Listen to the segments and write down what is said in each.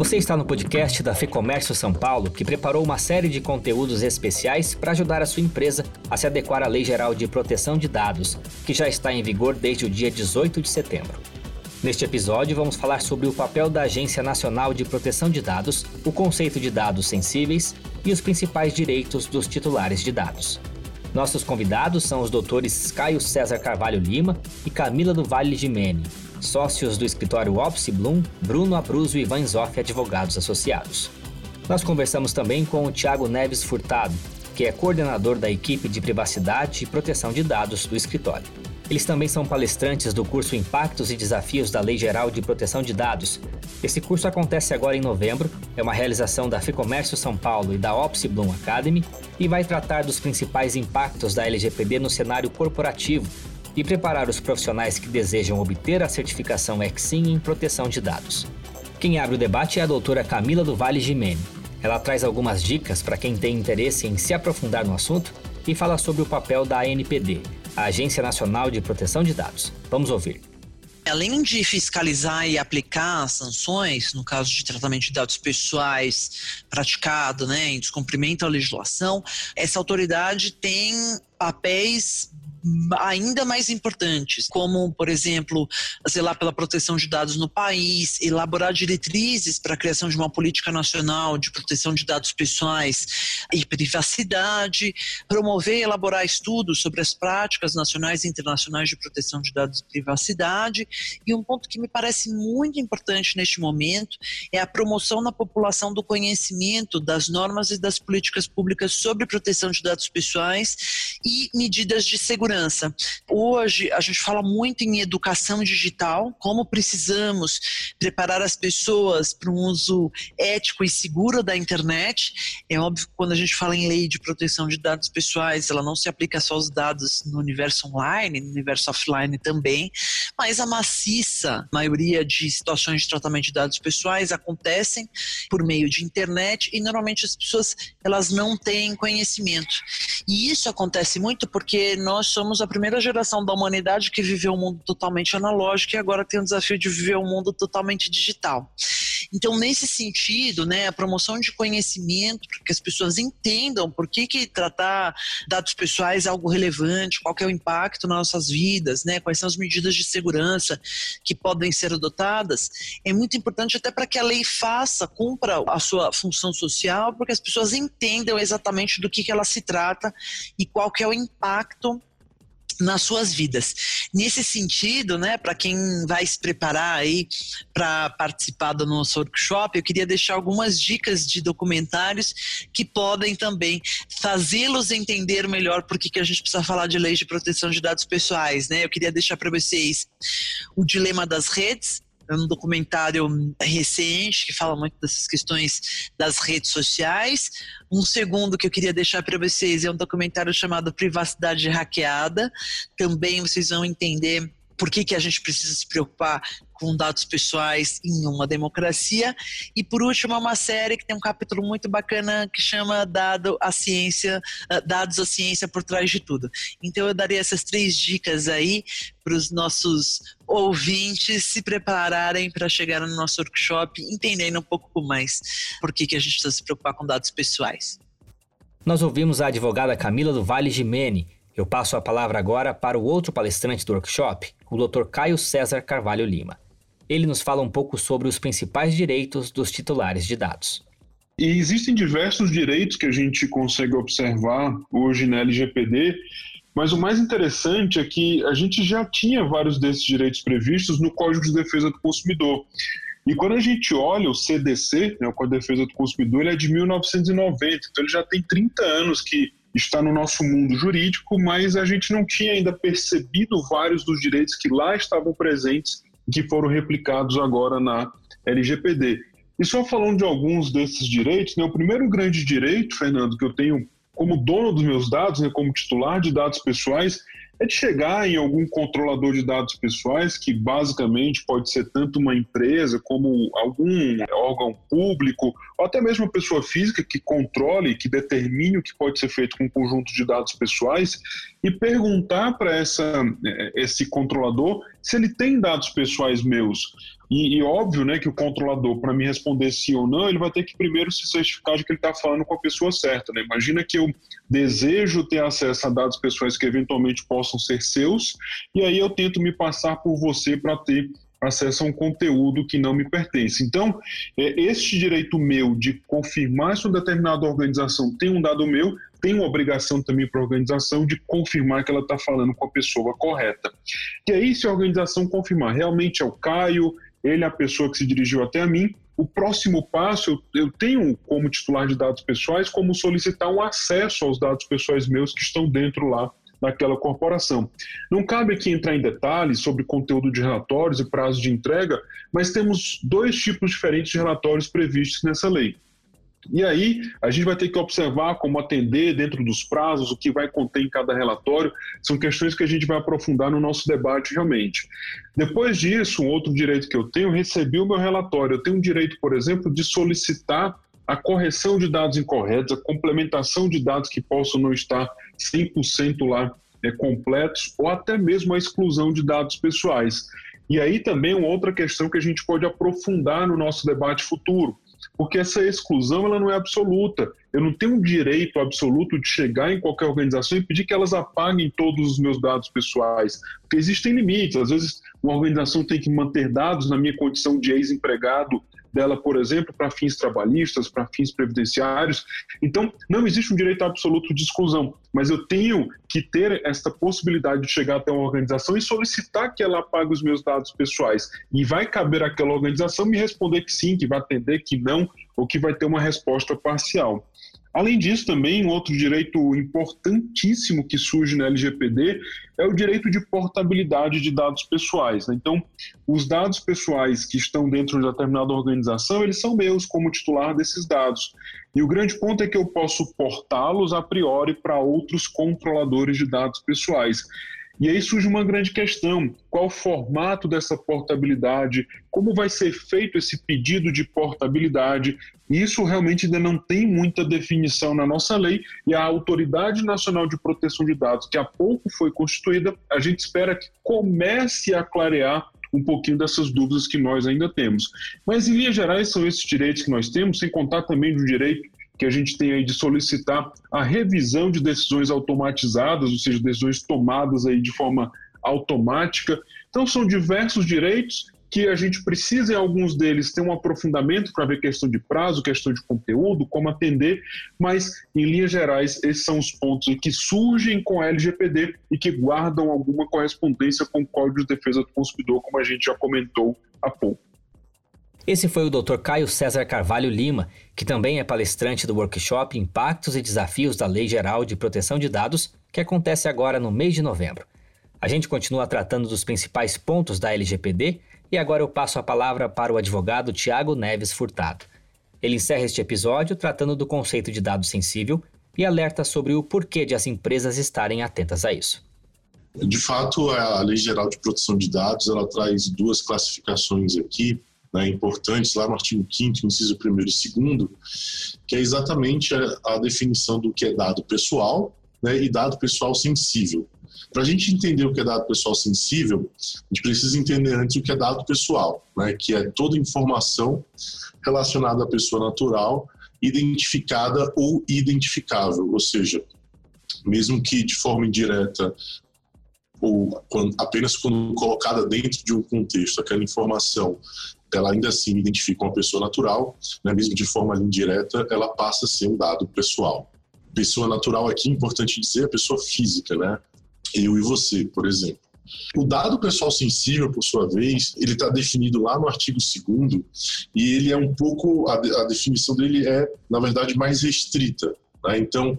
Você está no podcast da FEComércio São Paulo, que preparou uma série de conteúdos especiais para ajudar a sua empresa a se adequar à Lei Geral de Proteção de Dados, que já está em vigor desde o dia 18 de setembro. Neste episódio, vamos falar sobre o papel da Agência Nacional de Proteção de Dados, o conceito de dados sensíveis e os principais direitos dos titulares de dados. Nossos convidados são os doutores Caio César Carvalho Lima e Camila do Vale Gimene, sócios do escritório Opsi Bloom, Bruno Abruzzo e Ivan Zoff Advogados Associados. Nós conversamos também com o Tiago Neves Furtado, que é coordenador da equipe de privacidade e proteção de dados do escritório. Eles também são palestrantes do curso Impactos e Desafios da Lei Geral de Proteção de Dados. Esse curso acontece agora em novembro, é uma realização da Ficomércio São Paulo e da Opsi Bloom Academy e vai tratar dos principais impactos da LGPD no cenário corporativo e preparar os profissionais que desejam obter a certificação EXIM em proteção de dados. Quem abre o debate é a doutora Camila do Vale Gimene. Ela traz algumas dicas para quem tem interesse em se aprofundar no assunto e fala sobre o papel da ANPD, a Agência Nacional de Proteção de Dados. Vamos ouvir. Além de fiscalizar e aplicar sanções, no caso de tratamento de dados pessoais praticado né, em descumprimento à legislação, essa autoridade tem papéis ainda mais importantes, como, por exemplo, zelar pela proteção de dados no país, elaborar diretrizes para a criação de uma política nacional de proteção de dados pessoais e privacidade, promover e elaborar estudos sobre as práticas nacionais e internacionais de proteção de dados e privacidade. E um ponto que me parece muito importante neste momento é a promoção na população do conhecimento das normas e das políticas públicas sobre proteção de dados pessoais e medidas de segurança segurança. Hoje a gente fala muito em educação digital, como precisamos preparar as pessoas para um uso ético e seguro da internet. É óbvio que quando a gente fala em lei de proteção de dados pessoais, ela não se aplica só aos dados no universo online, no universo offline também, mas a maciça maioria de situações de tratamento de dados pessoais acontecem por meio de internet e normalmente as pessoas elas não têm conhecimento. E isso acontece muito porque nós somos a primeira geração da humanidade que viveu um mundo totalmente analógico e agora tem o desafio de viver um mundo totalmente digital. Então, nesse sentido, né, a promoção de conhecimento, para que as pessoas entendam por que, que tratar dados pessoais é algo relevante, qual é o impacto nas nossas vidas, né, quais são as medidas de segurança que podem ser adotadas, é muito importante até para que a lei faça, cumpra a sua função social, porque as pessoas entendam exatamente do que, que ela se trata e qual que é o impacto nas suas vidas. Nesse sentido, né, para quem vai se preparar aí para participar do nosso workshop, eu queria deixar algumas dicas de documentários que podem também fazê-los entender melhor por que a gente precisa falar de leis de proteção de dados pessoais, né? Eu queria deixar para vocês o dilema das redes, um documentário recente que fala muito dessas questões das redes sociais. Um segundo que eu queria deixar para vocês é um documentário chamado Privacidade Hackeada. Também vocês vão entender por que, que a gente precisa se preocupar com dados pessoais em uma democracia. E por último, é uma série que tem um capítulo muito bacana que chama Dado a Ciência, ah, Dados a Ciência por trás de tudo. Então eu daria essas três dicas aí para os nossos ouvintes se prepararem para chegar no nosso workshop, entendendo um pouco mais por que, que a gente precisa se preocupar com dados pessoais. Nós ouvimos a advogada Camila do Vale Gimene. Eu passo a palavra agora para o outro palestrante do workshop, o Dr. Caio César Carvalho Lima. Ele nos fala um pouco sobre os principais direitos dos titulares de dados. E existem diversos direitos que a gente consegue observar hoje na LGPD, mas o mais interessante é que a gente já tinha vários desses direitos previstos no Código de Defesa do Consumidor. E quando a gente olha o CDC, né, o Código de Defesa do Consumidor, ele é de 1990, então ele já tem 30 anos que está no nosso mundo jurídico, mas a gente não tinha ainda percebido vários dos direitos que lá estavam presentes que foram replicados agora na LGPD. E só falando de alguns desses direitos, né, o primeiro grande direito, Fernando, que eu tenho como dono dos meus dados, né, como titular de dados pessoais, é de chegar em algum controlador de dados pessoais, que basicamente pode ser tanto uma empresa como algum órgão público, ou até mesmo uma pessoa física que controle, que determine o que pode ser feito com um conjunto de dados pessoais, e perguntar para é, esse controlador se ele tem dados pessoais meus. E, e óbvio né, que o controlador, para me responder sim ou não, ele vai ter que primeiro se certificar de que ele está falando com a pessoa certa. Né? Imagina que eu desejo ter acesso a dados pessoais que eventualmente possam ser seus, e aí eu tento me passar por você para ter acesso a um conteúdo que não me pertence. Então, é, este direito meu de confirmar se uma determinada organização tem um dado meu, tem uma obrigação também para a organização de confirmar que ela está falando com a pessoa correta. E aí, se a organização confirmar realmente é o Caio, ele é a pessoa que se dirigiu até a mim, o próximo passo, eu, tenho como titular de dados pessoais, como solicitar um acesso aos dados pessoais meus que estão dentro lá daquela corporação. Não cabe aqui entrar em detalhes sobre conteúdo de relatórios e prazo de entrega, mas temos dois tipos diferentes de relatórios previstos nessa lei. E aí, a gente vai ter que observar como atender dentro dos prazos, o que vai conter em cada relatório. São questões que a gente vai aprofundar no nosso debate realmente. Depois disso, um outro direito que eu tenho, recebi o meu relatório. Eu tenho um direito, por exemplo, de solicitar a correção de dados incorretos, a complementação de dados que possam não estar 100% lá é, completos, ou até mesmo a exclusão de dados pessoais. E aí também uma outra questão que a gente pode aprofundar no nosso debate futuro porque essa exclusão ela não é absoluta. Eu não tenho um direito absoluto de chegar em qualquer organização e pedir que elas apaguem todos os meus dados pessoais, porque existem limites. Às vezes, uma organização tem que manter dados na minha condição de ex-empregado dela, por exemplo, para fins trabalhistas, para fins previdenciários. Então, não existe um direito absoluto de exclusão, mas eu tenho que ter esta possibilidade de chegar até uma organização e solicitar que ela apague os meus dados pessoais. E vai caber àquela organização me responder que sim, que vai atender, que não, ou que vai ter uma resposta parcial. Além disso, também um outro direito importantíssimo que surge na LGPD é o direito de portabilidade de dados pessoais. Né? Então, os dados pessoais que estão dentro de determinada organização, eles são meus como titular desses dados. E o grande ponto é que eu posso portá-los a priori para outros controladores de dados pessoais. E aí surge uma grande questão: qual o formato dessa portabilidade? Como vai ser feito esse pedido de portabilidade? Isso realmente ainda não tem muita definição na nossa lei e a Autoridade Nacional de Proteção de Dados, que há pouco foi constituída, a gente espera que comece a clarear um pouquinho dessas dúvidas que nós ainda temos. Mas, em linhas gerais, são esses direitos que nós temos, sem contar também do direito que a gente tem aí de solicitar a revisão de decisões automatizadas, ou seja, decisões tomadas aí de forma automática. Então são diversos direitos que a gente precisa, em alguns deles, ter um aprofundamento para ver questão de prazo, questão de conteúdo, como atender, mas, em linhas gerais, esses são os pontos que surgem com a LGPD e que guardam alguma correspondência com o Código de Defesa do Consumidor, como a gente já comentou há pouco. Esse foi o Dr. Caio César Carvalho Lima, que também é palestrante do workshop Impactos e Desafios da Lei Geral de Proteção de Dados, que acontece agora no mês de novembro. A gente continua tratando dos principais pontos da LGPD e agora eu passo a palavra para o advogado Tiago Neves Furtado. Ele encerra este episódio tratando do conceito de dado sensível e alerta sobre o porquê de as empresas estarem atentas a isso. De fato, a Lei Geral de Proteção de Dados ela traz duas classificações aqui né, importantes lá no artigo 5 inciso 1 e 2 que é exatamente a, a, definição do que é dado pessoal né, e dado pessoal sensível. Para a gente entender o que é dado pessoal sensível, a gente precisa entender antes o que é dado pessoal, né, que é toda informação relacionada à pessoa natural, identificada ou identificável, ou seja, mesmo que de forma indireta ou quando, apenas quando colocada dentro de um contexto, aquela informação ela ainda assim identifica uma pessoa natural, né, mesmo de forma indireta, ela passa a ser um dado pessoal. Pessoa natural aqui, importante dizer, é pessoa física, né? Eu e você, por exemplo. O dado pessoal sensível, por sua vez, ele está definido lá no artigo 2 e ele é um pouco, a, a definição dele é, na verdade, mais restrita. Né? Então,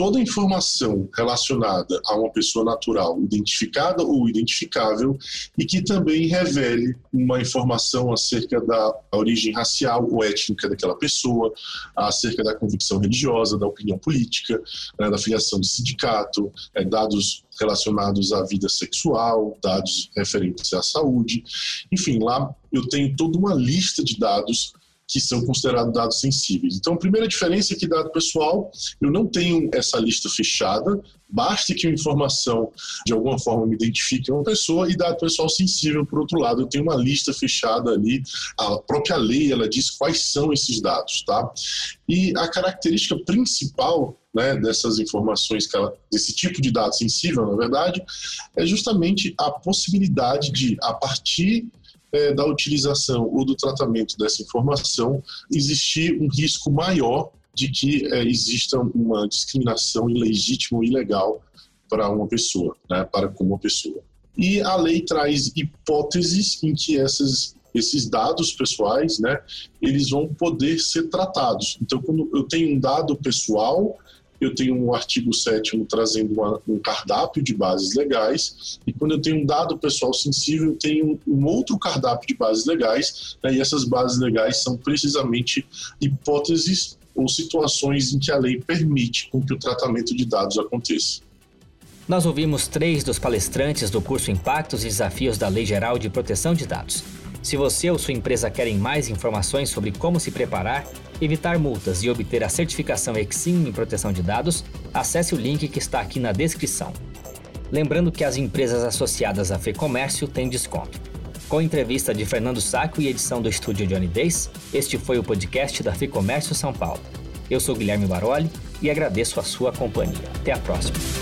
toda informação relacionada a uma pessoa natural identificada ou identificável e que também revele uma informação acerca da origem racial ou étnica daquela pessoa, acerca da convicção religiosa, da opinião política, né, da filiação de sindicato, é, dados relacionados à vida sexual, dados referentes à saúde. Enfim, lá eu tenho toda uma lista de dados que são considerados dados sensíveis. Então, a primeira diferença é que dado pessoal, eu não tenho essa lista fechada, Basta que a informação, de alguma forma, me identifique uma pessoa e dado pessoal sensível, por outro lado, eu tenho uma lista fechada ali, a própria lei, ela diz quais são esses dados, tá? E a característica principal né, dessas informações, desse tipo de dado sensível, na verdade, é justamente a possibilidade de, a partir é, da utilização ou do tratamento dessa informação, existir um risco maior de que é, exista uma discriminação ilegítima ou ilegal para uma pessoa, né, para com uma pessoa. E a lei traz hipóteses em que essas, esses dados pessoais, né, eles vão poder ser tratados. Então, quando eu tenho um dado pessoal, eu tenho um artigo 7 trazendo uma, um cardápio de bases legais, e quando eu tenho um dado pessoal sensível, eu tenho um outro cardápio de bases legais, né, e essas bases legais são precisamente hipóteses ou situações em que a lei permite com que o tratamento de dados aconteça. Nós ouvimos três dos palestrantes do curso Impactos e Desafios da Lei Geral de Proteção de Dados. Se você ou sua empresa querem mais informações sobre como se preparar, evitar multas e obter a certificação Exim em proteção de dados, acesse o link que está aqui na descrição. Lembrando que as empresas associadas à FEComércio têm desconto. Com entrevista de Fernando Saco e edição do estúdio Johnny Days, este foi o podcast da FIComércio São Paulo. Eu sou Guilherme Baroli e agradeço a sua companhia. Até a próxima.